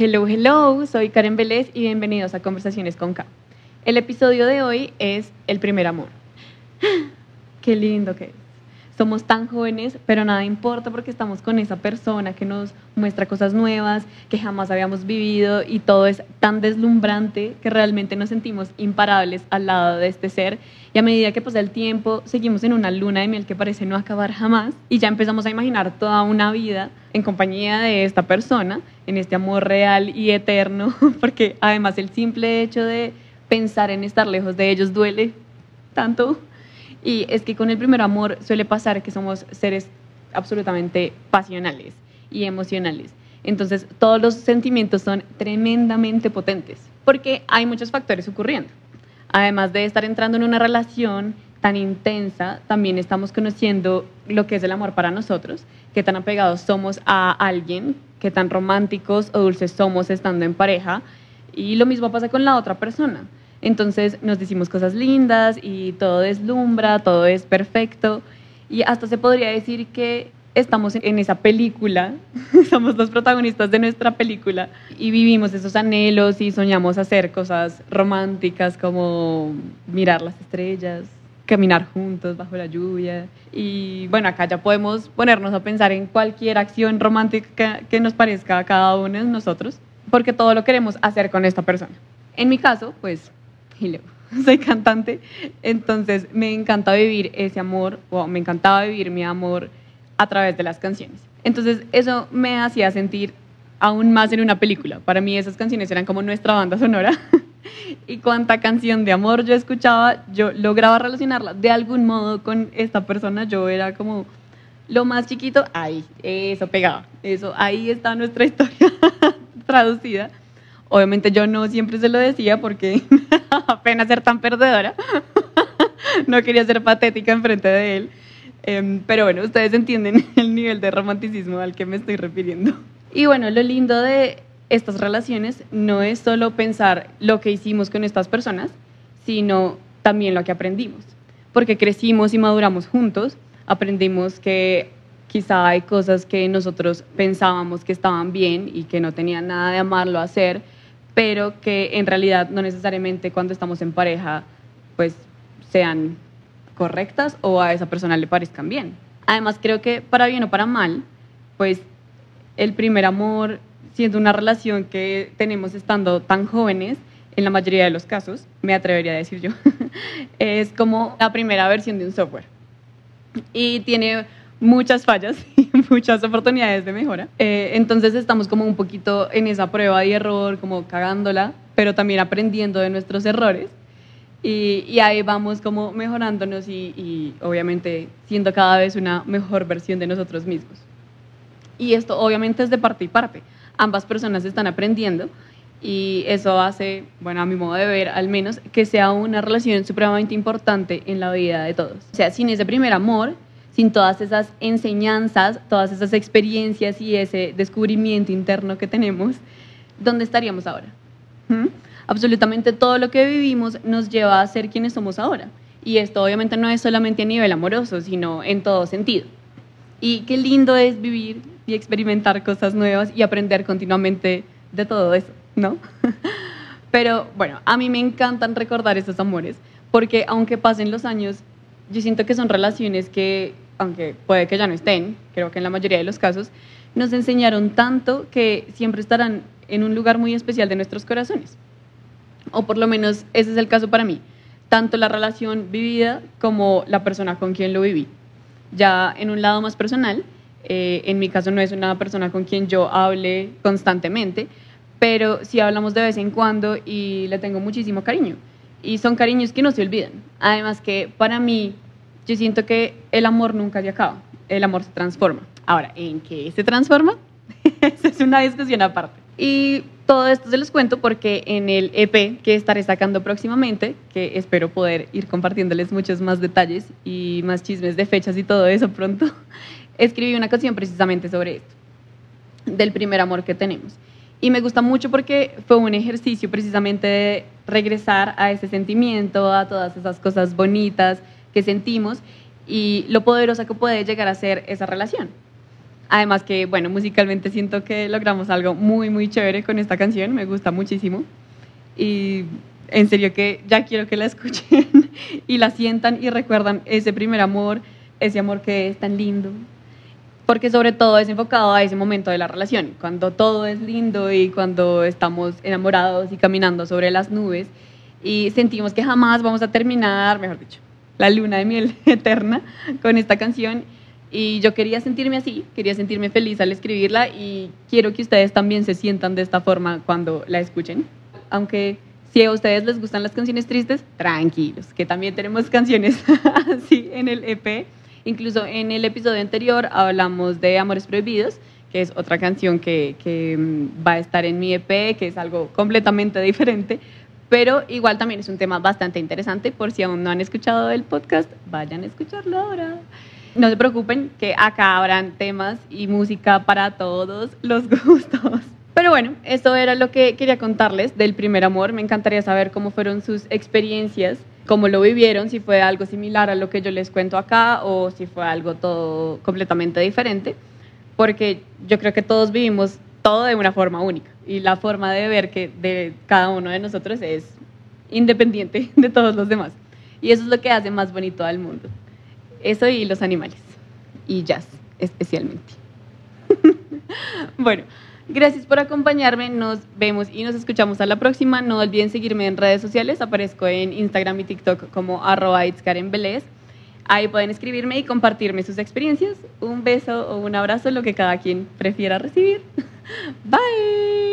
Hello, hello, soy Karen Vélez y bienvenidos a Conversaciones con K. El episodio de hoy es El primer amor. Qué lindo que es. Somos tan jóvenes, pero nada importa porque estamos con esa persona que nos muestra cosas nuevas que jamás habíamos vivido y todo es tan deslumbrante que realmente nos sentimos imparables al lado de este ser. Y a medida que pasa el tiempo, seguimos en una luna de miel que parece no acabar jamás y ya empezamos a imaginar toda una vida en compañía de esta persona, en este amor real y eterno, porque además el simple hecho de pensar en estar lejos de ellos duele tanto y es que con el primer amor suele pasar que somos seres absolutamente pasionales y emocionales. Entonces todos los sentimientos son tremendamente potentes porque hay muchos factores ocurriendo. Además de estar entrando en una relación tan intensa, también estamos conociendo lo que es el amor para nosotros, qué tan apegados somos a alguien, qué tan románticos o dulces somos estando en pareja. Y lo mismo pasa con la otra persona. Entonces nos decimos cosas lindas y todo deslumbra, todo es perfecto. Y hasta se podría decir que estamos en esa película, somos los protagonistas de nuestra película y vivimos esos anhelos y soñamos hacer cosas románticas como mirar las estrellas, caminar juntos bajo la lluvia. Y bueno, acá ya podemos ponernos a pensar en cualquier acción romántica que nos parezca a cada uno de nosotros, porque todo lo queremos hacer con esta persona. En mi caso, pues soy cantante, entonces me encanta vivir ese amor, o me encantaba vivir mi amor a través de las canciones. Entonces eso me hacía sentir aún más en una película. Para mí esas canciones eran como nuestra banda sonora. y cuánta canción de amor yo escuchaba, yo lograba relacionarla de algún modo con esta persona. Yo era como lo más chiquito, ahí, eso pegaba. Eso, ahí está nuestra historia traducida. Obviamente yo no siempre se lo decía porque apenas ser tan perdedora. no quería ser patética enfrente de él. Em, pero bueno, ustedes entienden el nivel de romanticismo al que me estoy refiriendo. Y bueno, lo lindo de estas relaciones no es solo pensar lo que hicimos con estas personas, sino también lo que aprendimos. Porque crecimos y maduramos juntos, aprendimos que quizá hay cosas que nosotros pensábamos que estaban bien y que no tenían nada de amarlo hacer, pero que en realidad no necesariamente cuando estamos en pareja pues sean correctas o a esa persona le parezcan bien. Además creo que para bien o para mal, pues el primer amor, siendo una relación que tenemos estando tan jóvenes, en la mayoría de los casos, me atrevería a decir yo, es como la primera versión de un software. Y tiene muchas fallas y muchas oportunidades de mejora. Eh, entonces estamos como un poquito en esa prueba y error, como cagándola, pero también aprendiendo de nuestros errores. Y, y ahí vamos como mejorándonos y, y, obviamente siendo cada vez una mejor versión de nosotros mismos. Y esto obviamente es de parte y parte. Ambas personas están aprendiendo y eso hace, bueno, a mi modo de ver al menos, que sea una relación supremamente importante en la vida de todos. O sea, sin ese primer amor, sin todas esas enseñanzas, todas esas experiencias y ese descubrimiento interno que tenemos, ¿dónde estaríamos ahora? ¿Mm? Absolutamente todo lo que vivimos nos lleva a ser quienes somos ahora. Y esto obviamente no es solamente a nivel amoroso, sino en todo sentido. Y qué lindo es vivir y experimentar cosas nuevas y aprender continuamente de todo eso, ¿no? Pero bueno, a mí me encantan recordar esos amores, porque aunque pasen los años, yo siento que son relaciones que aunque puede que ya no estén, creo que en la mayoría de los casos, nos enseñaron tanto que siempre estarán en un lugar muy especial de nuestros corazones. O por lo menos ese es el caso para mí, tanto la relación vivida como la persona con quien lo viví. Ya en un lado más personal, eh, en mi caso no es una persona con quien yo hable constantemente, pero sí hablamos de vez en cuando y le tengo muchísimo cariño. Y son cariños que no se olvidan. Además que para mí yo siento que el amor nunca se acaba, el amor se transforma. Ahora, ¿en qué se transforma? Esa es una discusión aparte. Y todo esto se los cuento porque en el EP que estaré sacando próximamente, que espero poder ir compartiéndoles muchos más detalles y más chismes de fechas y todo eso pronto, escribí una canción precisamente sobre esto, del primer amor que tenemos. Y me gusta mucho porque fue un ejercicio precisamente de regresar a ese sentimiento, a todas esas cosas bonitas, que sentimos y lo poderosa que puede llegar a ser esa relación. Además que, bueno, musicalmente siento que logramos algo muy, muy chévere con esta canción, me gusta muchísimo. Y en serio que ya quiero que la escuchen y la sientan y recuerdan ese primer amor, ese amor que es tan lindo. Porque sobre todo es enfocado a ese momento de la relación, cuando todo es lindo y cuando estamos enamorados y caminando sobre las nubes y sentimos que jamás vamos a terminar, mejor dicho, la luna de miel eterna con esta canción. Y yo quería sentirme así, quería sentirme feliz al escribirla y quiero que ustedes también se sientan de esta forma cuando la escuchen. Aunque si a ustedes les gustan las canciones tristes, tranquilos, que también tenemos canciones así en el EP. Incluso en el episodio anterior hablamos de Amores Prohibidos, que es otra canción que, que mm, va a estar en mi EP, que es algo completamente diferente, pero igual también es un tema bastante interesante. Por si aún no han escuchado el podcast, vayan a escucharlo ahora. No se preocupen que acá habrán temas y música para todos los gustos. Pero bueno, eso era lo que quería contarles del primer amor. Me encantaría saber cómo fueron sus experiencias, cómo lo vivieron, si fue algo similar a lo que yo les cuento acá o si fue algo todo completamente diferente, porque yo creo que todos vivimos todo de una forma única y la forma de ver que de cada uno de nosotros es independiente de todos los demás. Y eso es lo que hace más bonito al mundo. Eso y los animales. Y jazz, especialmente. bueno. Gracias por acompañarme, nos vemos y nos escuchamos a la próxima. No olviden seguirme en redes sociales, aparezco en Instagram y TikTok como arroba Ahí pueden escribirme y compartirme sus experiencias. Un beso o un abrazo, lo que cada quien prefiera recibir. Bye.